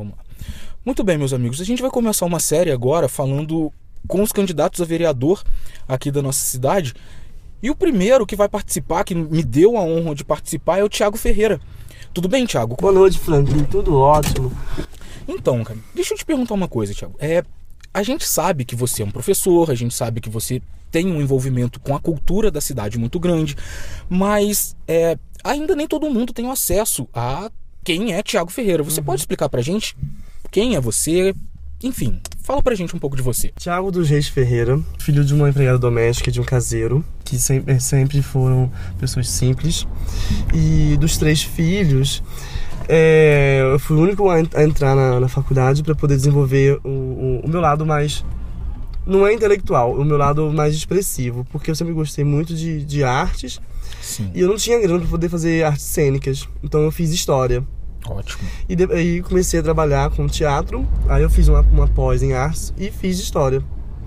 Vamos lá. Muito bem, meus amigos. A gente vai começar uma série agora falando com os candidatos a vereador aqui da nossa cidade. E o primeiro que vai participar, que me deu a honra de participar, é o Tiago Ferreira. Tudo bem, Tiago? Boa noite, Franklin. Tudo ótimo. Então, cara, deixa eu te perguntar uma coisa, Tiago. É, a gente sabe que você é um professor, a gente sabe que você tem um envolvimento com a cultura da cidade muito grande, mas é, ainda nem todo mundo tem acesso a quem é Tiago Ferreira. Você uhum. pode explicar pra gente quem é você? Enfim, fala pra gente um pouco de você. Tiago dos Reis Ferreira, filho de uma empregada doméstica e de um caseiro, que sempre, sempre foram pessoas simples. E dos três filhos, é, eu fui o único a, a entrar na, na faculdade para poder desenvolver o, o, o meu lado mais não é intelectual, o meu lado mais expressivo, porque eu sempre gostei muito de, de artes Sim. e eu não tinha grana para poder fazer artes cênicas, então eu fiz história. Ótimo. E aí comecei a trabalhar com teatro, aí eu fiz uma, uma pós em artes e fiz história.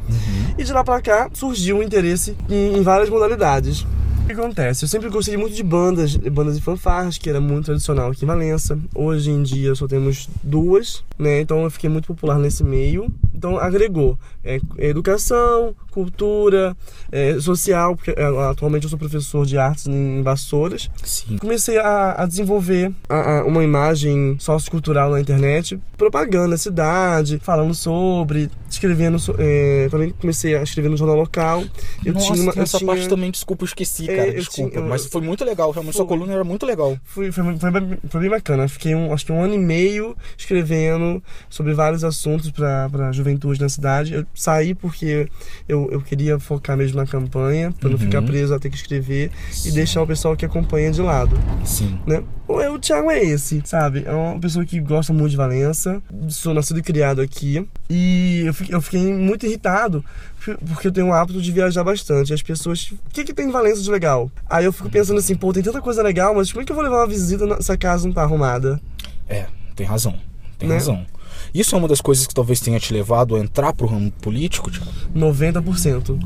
Uhum. E de lá pra cá surgiu um interesse em, em várias modalidades. O que acontece? Eu sempre gostei muito de bandas, bandas de fanfarras, que era muito tradicional aqui em Valença. Hoje em dia só temos duas, né? Então eu fiquei muito popular nesse meio. Então agregou é, educação, cultura, é, social, porque é, atualmente eu sou professor de artes em Vassouras. Sim. Comecei a, a desenvolver a, a uma imagem sociocultural na internet, propaganda na cidade, falando sobre, escrevendo. É, também comecei a escrever no jornal local. Eu Nossa, tinha uma, essa tinha... parte também, desculpa, eu esqueci, é, cara, desculpa. Tinha, mas foi muito legal, realmente, foi, sua coluna era muito legal. Foi, foi, foi, foi bem bacana. Fiquei um, acho que um ano e meio escrevendo sobre vários assuntos para a juventude na cidade. Eu saí porque eu, eu queria focar mesmo na campanha, para uhum. não ficar preso a ter que escrever Sim. e deixar o pessoal que acompanha de lado. Sim. Né? O, Thiago é esse, sabe? É uma pessoa que gosta muito de Valença. Sou nascido e criado aqui. E eu fiquei, eu fiquei muito irritado porque eu tenho o hábito de viajar bastante. As pessoas, o que, que tem em Valença de legal? Aí eu fico pensando assim, pô, tem tanta coisa legal, mas como é que eu vou levar uma visita se a casa não tá arrumada? É, tem razão. Tem né? razão. Isso é uma das coisas que talvez tenha te levado a entrar pro ramo político, Thiago? 90%.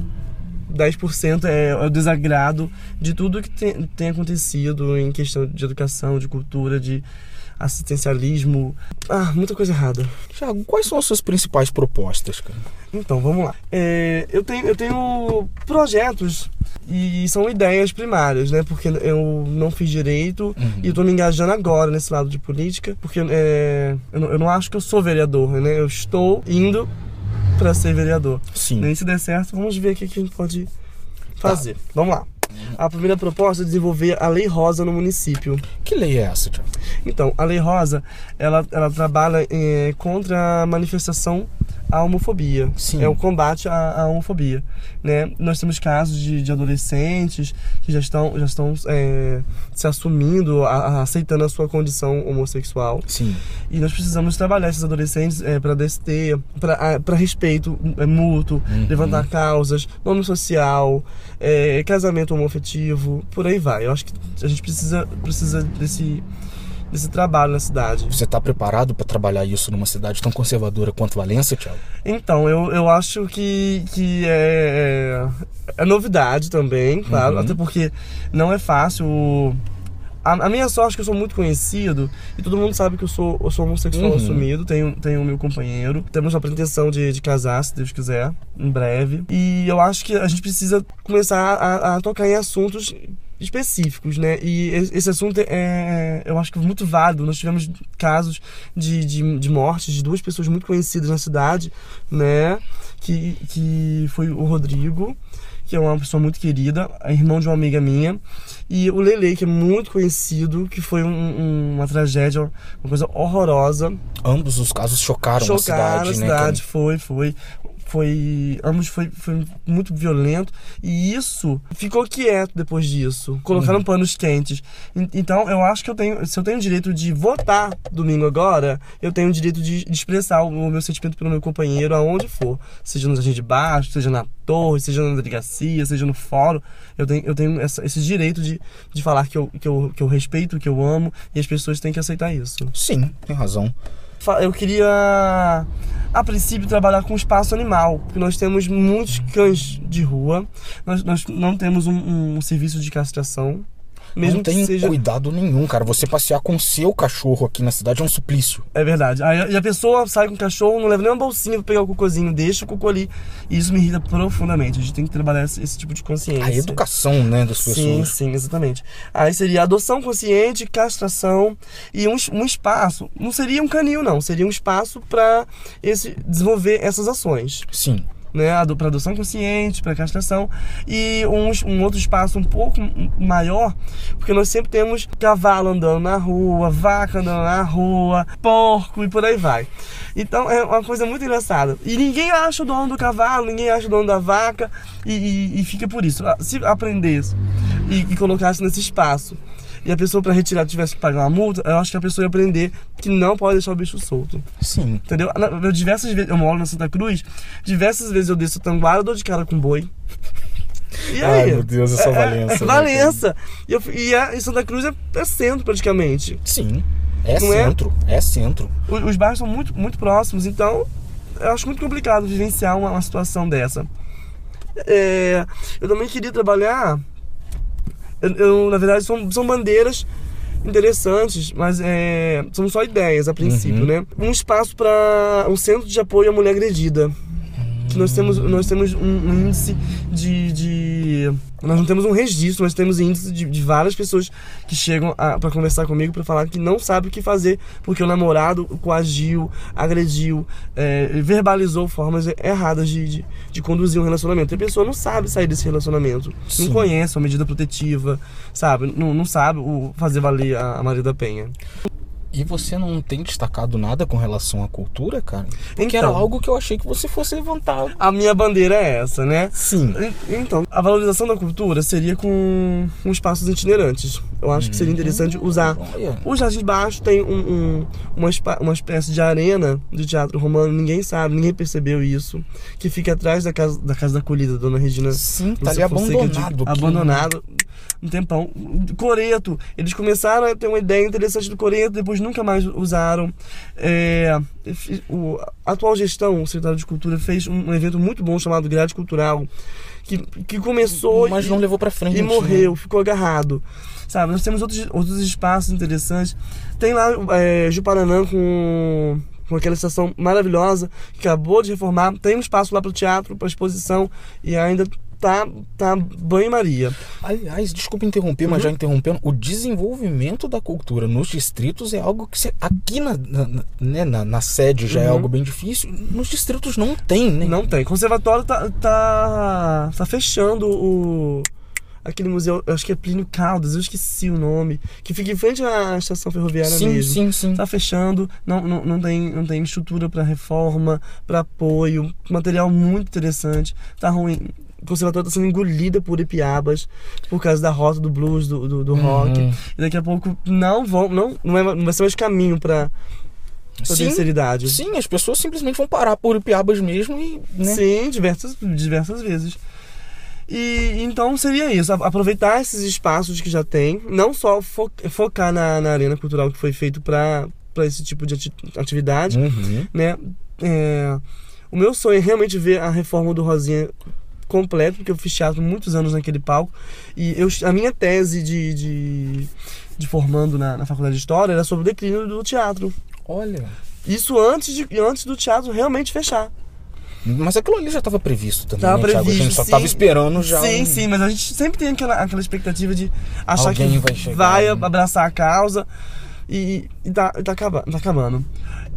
10% é, é o desagrado de tudo que tem, tem acontecido em questão de educação, de cultura, de assistencialismo. Ah, muita coisa errada. Thiago, quais são as suas principais propostas, cara? Então, vamos lá. É, eu, tenho, eu tenho projetos e são ideias primárias, né? Porque eu não fiz direito uhum. e estou me engajando agora nesse lado de política, porque é, eu, não, eu não acho que eu sou vereador, né? Eu estou indo para ser vereador. Sim. E se der certo, vamos ver o que a gente pode fazer. Tá. Vamos lá. A primeira proposta é desenvolver a Lei Rosa no município. Que lei é essa, Tiago? Então, a Lei Rosa, ela, ela trabalha é, contra a manifestação à homofobia. Sim. É o combate à, à homofobia. Né? Nós temos casos de, de adolescentes que já estão, já estão é, se assumindo, a, a, aceitando a sua condição homossexual. Sim. E nós precisamos trabalhar esses adolescentes é, para DST, para respeito é, mútuo, uhum. levantar causas, nome social, é, casamento homoafetivo, por aí vai. Eu acho que a gente precisa, precisa desse desse trabalho na cidade. Você está preparado para trabalhar isso numa cidade tão conservadora quanto Valência, Tiago? Então, eu, eu acho que, que é, é, é novidade também, claro, uhum. até porque não é fácil. A, a, minha sorte é que eu sou muito conhecido e todo mundo sabe que eu sou, eu sou homossexual uhum. assumido, tenho, tenho meu companheiro. Temos a pretensão de, de casar, se Deus quiser, em breve. E eu acho que a gente precisa começar a, a tocar em assuntos específicos, né? E esse assunto é, é, eu acho que muito válido. Nós tivemos casos de, de, de mortes de duas pessoas muito conhecidas na cidade, né? Que, que foi o Rodrigo, que é uma pessoa muito querida, irmão de uma amiga minha, e o Lele, que é muito conhecido, que foi um, um, uma tragédia, uma coisa horrorosa. Ambos os casos chocaram, chocaram a cidade, a cidade, né? Foi, foi foi ambos foi, foi muito violento e isso ficou quieto depois disso colocaram uhum. panos quentes. Então eu acho que eu tenho se eu tenho o direito de votar domingo agora eu tenho o direito de, de expressar o meu sentimento pelo meu companheiro aonde for. Seja no jardim de baixo seja na torre seja na delegacia seja no fórum. Eu tenho eu tenho essa, esse direito de, de falar que eu, que eu que eu respeito que eu amo e as pessoas têm que aceitar isso. Sim tem razão eu queria, a princípio, trabalhar com espaço animal, porque nós temos muitos cães de rua, nós, nós não temos um, um serviço de castração. Mesmo não tem seja. cuidado nenhum, cara. Você passear com seu cachorro aqui na cidade é um suplício. É verdade. Aí a pessoa sai com o cachorro, não leva nem uma bolsinha pra pegar o cocôzinho, deixa o cocô ali. E isso me irrita profundamente. A gente tem que trabalhar esse, esse tipo de consciência. A educação, né, das pessoas. Sim, sim, exatamente. Aí seria adoção consciente, castração e um, um espaço. Não seria um canil, não. Seria um espaço para desenvolver essas ações Sim. Né, para adoção consciente, para castração e um, um outro espaço um pouco maior, porque nós sempre temos cavalo andando na rua, vaca andando na rua, porco e por aí vai. Então é uma coisa muito engraçada. E ninguém acha o dono do cavalo, ninguém acha o dono da vaca e, e, e fica por isso. Se aprendesse e, e colocasse nesse espaço e a pessoa para retirar tivesse que pagar uma multa, eu acho que a pessoa ia aprender que não pode deixar o bicho solto. Sim. Entendeu? Eu, diversas vezes, eu moro na Santa Cruz, diversas vezes eu desço o Tanguara, eu dou de cara com boi. E aí? Ai, meu Deus, eu sou Valença, É, né, Valença. E, eu, e, a, e Santa Cruz é, é centro praticamente. Sim. É Não é? centro. É, centro. O- Os bairros são muito, muito próximos, então eu acho muito complicado vivenciar uma, uma situação dessa. É, eu também queria trabalhar. Eu, eu, na verdade, são, são bandeiras interessantes, mas é, são só ideias a princípio, Uhum. né? Um espaço para um centro de apoio à mulher agredida. Nós temos, nós temos um, índice de, de- Nós não temos um registro, mas temos índice de, de várias pessoas que chegam para conversar comigo para falar que não sabe o que fazer porque o namorado coagiu, agrediu, é, verbalizou formas erradas de, de, de conduzir um relacionamento. E a pessoa não sabe sair desse relacionamento, Sim. não conhece a medida protetiva, sabe? Não, não sabe o fazer valer a, a Maria da Penha. E você não tem destacado nada com relação à cultura, cara? Porque Então. era algo que eu achei que você fosse levantar. A minha bandeira é essa, né? Sim. Então, a valorização da cultura seria com, com espaços itinerantes. Eu acho que seria interessante usar. Olha. O Jardim Baixo tem um, um- uma, uma espécie de arena de teatro romano, ninguém sabe, ninguém percebeu isso. Que fica atrás da casa da, casa da acolhida, Dona Regina. Sim, tá ali abandonado. que- abandonado. Um tempão. Coreto. Eles começaram a ter uma ideia interessante do Coreto, depois nunca mais usaram. É, o, a atual gestão, o secretário de Cultura, fez um, evento muito bom chamado Grade Cultural, que, que começou Mas e, não levou pra frente. e né? morreu, ficou agarrado. Sabe, nós temos outros, outros espaços interessantes. Tem lá é, Juparanã com, com aquela estação maravilhosa que acabou de reformar. Tem um espaço lá para o teatro, para exposição e ainda tá, tá banho-maria. Aliás, desculpa interromper, mas Uhum. já interrompendo, o desenvolvimento da cultura nos distritos é algo que você, aqui na, na, né, na, na sede já é Uhum. algo bem difícil. Nos distritos não tem, né? Não tem. Conservatório tá, tá, tá fechando o. Aquele museu, eu acho que é Plínio Caldas, eu esqueci o nome, que fica em frente à estação ferroviária sim, mesmo. sim, sim. Tá fechando, não, não, não, tem, não tem estrutura para reforma, para apoio, material muito interessante. Tá ruim. O conservatório está sendo engolida por Ipiabas por causa da rota do blues, do, do, do rock. Uhum. E daqui a pouco não vão, não, não, vai, não vai ser mais caminho para Sim, terceiridade. sim, as pessoas simplesmente vão parar por Piabas mesmo e, né? Sim, diversas, diversas vezes. E então seria isso, aproveitar esses espaços que já tem, não só fo- focar na, na arena cultural que foi feito para esse tipo de ati- atividade, Uhum. né? É, o meu sonho é realmente ver a reforma do Rosinha completo, porque eu fiz teatro muitos anos naquele palco. E eu, a minha tese de, de, de formando na, na faculdade de História era sobre o declínio do teatro. Olha. Isso antes, de, antes do teatro realmente fechar. Mas aquilo ali já estava previsto também, Tava né, Thiago? A previsto, gente só estava esperando já. Sim, um- sim, mas a gente sempre tem aquela, aquela expectativa de achar Alguém que vai chegar, vai né? abraçar a causa e, e tá, tá, acabando, tá acabando.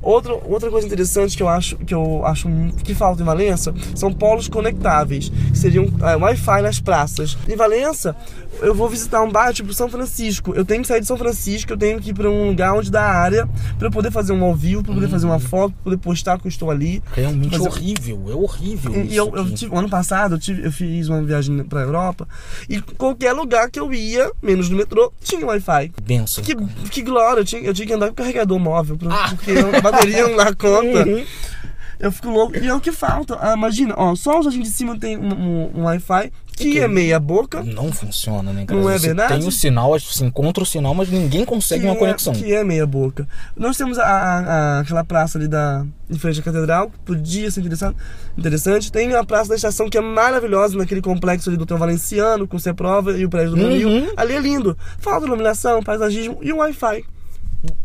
Outra, outra coisa interessante que eu acho que eu acho que falta em Valença são polos conectáveis, que seriam é, Wi-Fi nas praças. Em Valença, eu vou visitar um bar tipo São Francisco. Eu tenho que sair de São Francisco, eu tenho que ir para um lugar onde dá área para eu poder fazer um ao vivo, para poder fazer uma foto, pra poder postar que eu estou ali. Realmente Mas eu- horrível, é horrível. E isso eu, eu tive, ano passado eu, tive, eu fiz uma viagem pra Europa e qualquer lugar que eu ia, menos no metrô, tinha Wi-Fi. Benção. Que, que glória, eu tinha, eu tinha que andar com carregador móvel, pra- porque a bateria não dá conta. Uhum. Eu fico louco. E é o que falta. Ah, imagina, ó, só o jardim de cima tem um, um- um Wi-Fi que é meia boca. Não funciona, né, cara? Não é Você verdade? Tem o sinal, você encontra o sinal, mas ninguém consegue que uma é- conexão. que é meia boca. Nós temos a, a- aquela praça ali da, em frente à catedral, que podia ser interessante, interessante. Tem a praça da estação, que é maravilhosa, naquele complexo ali do Hotel Valenciano, com o Prova e o prédio do Uhum. Brasil. Ali é lindo. Falta iluminação, paisagismo e um Wi-Fi.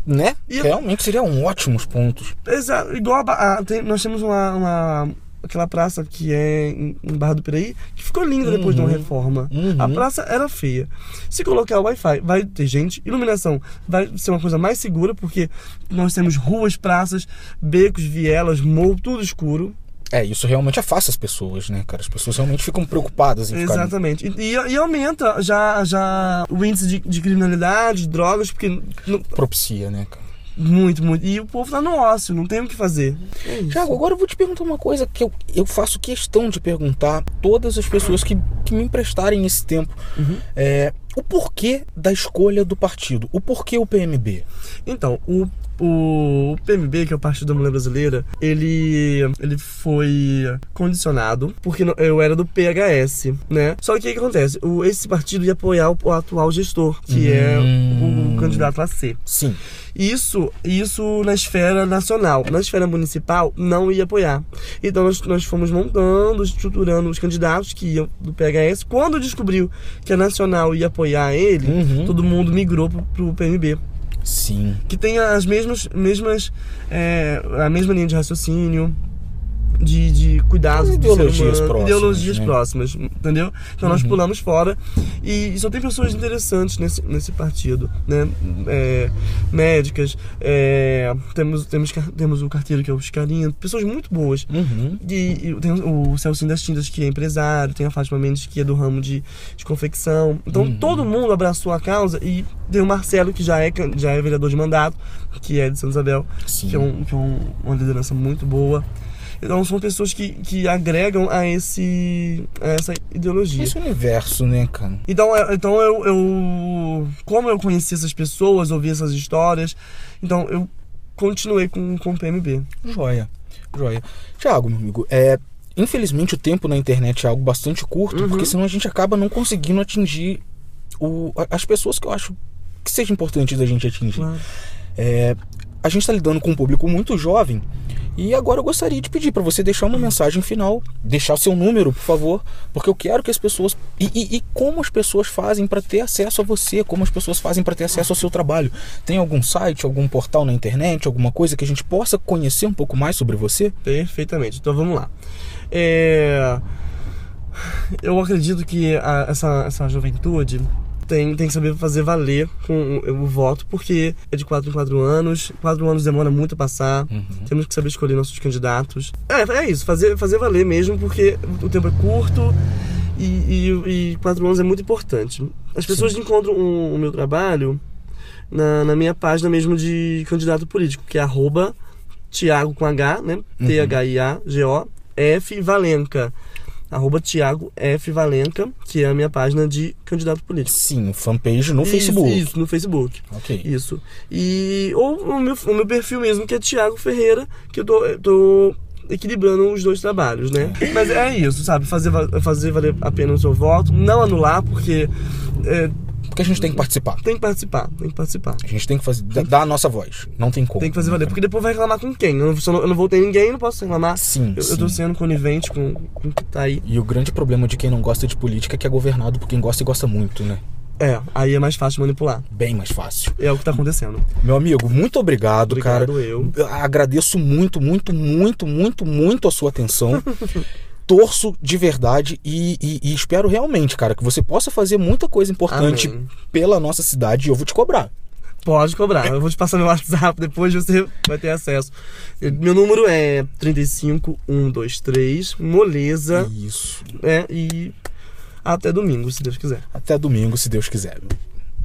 Né? E- Realmente seriam ótimos pontos. Exato. Igual a, a- tem- nós temos uma, uma- aquela praça que é em, em Barra do Piraí, que ficou linda depois de uma Uhum. reforma. Uhum. A praça era feia. Se colocar o Wi-Fi, vai ter gente, iluminação vai ser uma coisa mais segura, porque nós temos ruas, praças, becos, vielas, morro, tudo escuro. É, isso realmente afasta as pessoas, né, cara? As pessoas realmente ficam preocupadas em ficar Exatamente. E, e- e aumenta já, já o índice de, de criminalidade, de drogas, porque não- propicia, né, cara? muito, muito. E o povo tá no ócio, não tem o que fazer. É. Tiago, agora eu vou te perguntar uma coisa que eu, eu faço questão de perguntar todas as pessoas que, que me emprestarem esse tempo. Uhum. É, o porquê da escolha do partido? O porquê o PMB? Então, o, o PMB, que é o Partido da Mulher Brasileira, ele, ele foi condicionado porque eu era do PHS, né? Só que o que, que acontece? O, esse partido ia apoiar o, o atual gestor, que é Hum. o, candidato a ser. Sim. Isso, isso na esfera nacional. Na esfera municipal, não ia apoiar. Então, nós, nós fomos montando, estruturando os candidatos que iam do PHS. Quando descobriu que a nacional ia apoiar ele, Uhum. todo mundo migrou pro, pro PMB Sim. que tenha as mesmas, mesmas é, a mesma linha de raciocínio, de, de cuidados ideologias humano, próximas, ideologias né? próximas, entendeu? Então nós pulamos fora e, só tem pessoas interessantes nesse, nesse partido, né? É, médicas, é, temos, temos, temos o carteiro que é o Chicarinho, pessoas muito boas. Uhum. E, e tem o Celcinho das Tintas, que é empresário, tem a Fátima Mendes, que é do ramo de, de confecção. Então Uhum. todo mundo abraçou a causa e tem o Marcelo, que já é, já é vereador de mandato, que é de Santa Isabel, Sim. que é, um, que é um- uma liderança muito boa. Então são pessoas que, que agregam a, esse, a essa ideologia. Esse universo, né, cara? Então, é- então eu, eu. Como eu conheci essas pessoas, ouvi essas histórias, então eu continuei com, com o PMB. Joia. Joia. Tiago, meu amigo, é. Infelizmente o tempo na internet é algo bastante curto, Uhum. porque senão a gente acaba não conseguindo atingir o, as pessoas que eu acho que seja importante da gente atingir. Claro. É, a gente está lidando com um público muito jovem e agora eu gostaria de pedir para você deixar uma mensagem final, deixar seu número, por favor, porque eu quero que as pessoas e, e- e como as pessoas fazem para ter acesso a você, como as pessoas fazem para ter acesso ao seu trabalho. Tem algum site, algum portal na internet, alguma coisa que a gente possa conhecer um pouco mais sobre você? Perfeitamente. Então vamos lá. É, Eu acredito que a- essa, essa juventude tem, tem que saber fazer valer com o, o voto, porque é de 4 em 4 anos, 4 anos demora muito a passar, temos que saber escolher nossos candidatos. É, é isso, fazer, fazer valer mesmo, porque o tempo é curto e, e, e 4 anos é muito importante. As pessoas encontram o, o meu trabalho na, na minha página mesmo de candidato político, que é arroba Tiago com H, né? T-H-I-A-G-O, F Valenca. Arroba Tiago F Valenca, que é a minha página de candidato político. Sim, fanpage no Isso, Facebook. Isso, no Facebook. Ok. Isso. E. Ou o meu, o meu perfil mesmo, que é Tiago Ferreira, que eu tô, eu tô equilibrando os dois trabalhos, né? Mas é isso, sabe? Fazer, fazer valer a pena o seu voto, não anular, porque é, Porque a gente tem que participar. tem que participar, tem que participar. A gente tem que fazer, dar a nossa voz. Não tem como. Tem que fazer valer, porque depois vai reclamar com quem? Eu não, eu não, votei ninguém, não posso reclamar. Sim, Eu, eu tô sim. sendo conivente com, com o que tá aí. E o grande problema de quem não gosta de política é que é governado por quem gosta e gosta muito, né? É, aí é mais fácil manipular. Bem mais fácil. É o que tá acontecendo. Meu amigo, muito obrigado, Obrigado, cara. eu. Agradeço muito, muito, muito, muito, muito a sua atenção. Torço de verdade e, e- e espero realmente, cara, que você possa fazer muita coisa importante Amém. pela nossa cidade e eu vou te cobrar. Pode cobrar. Eu vou te passar meu WhatsApp, depois você vai ter acesso. Meu número é 35123, moleza. Isso. É, e até domingo, se Deus quiser. Até domingo, se Deus quiser.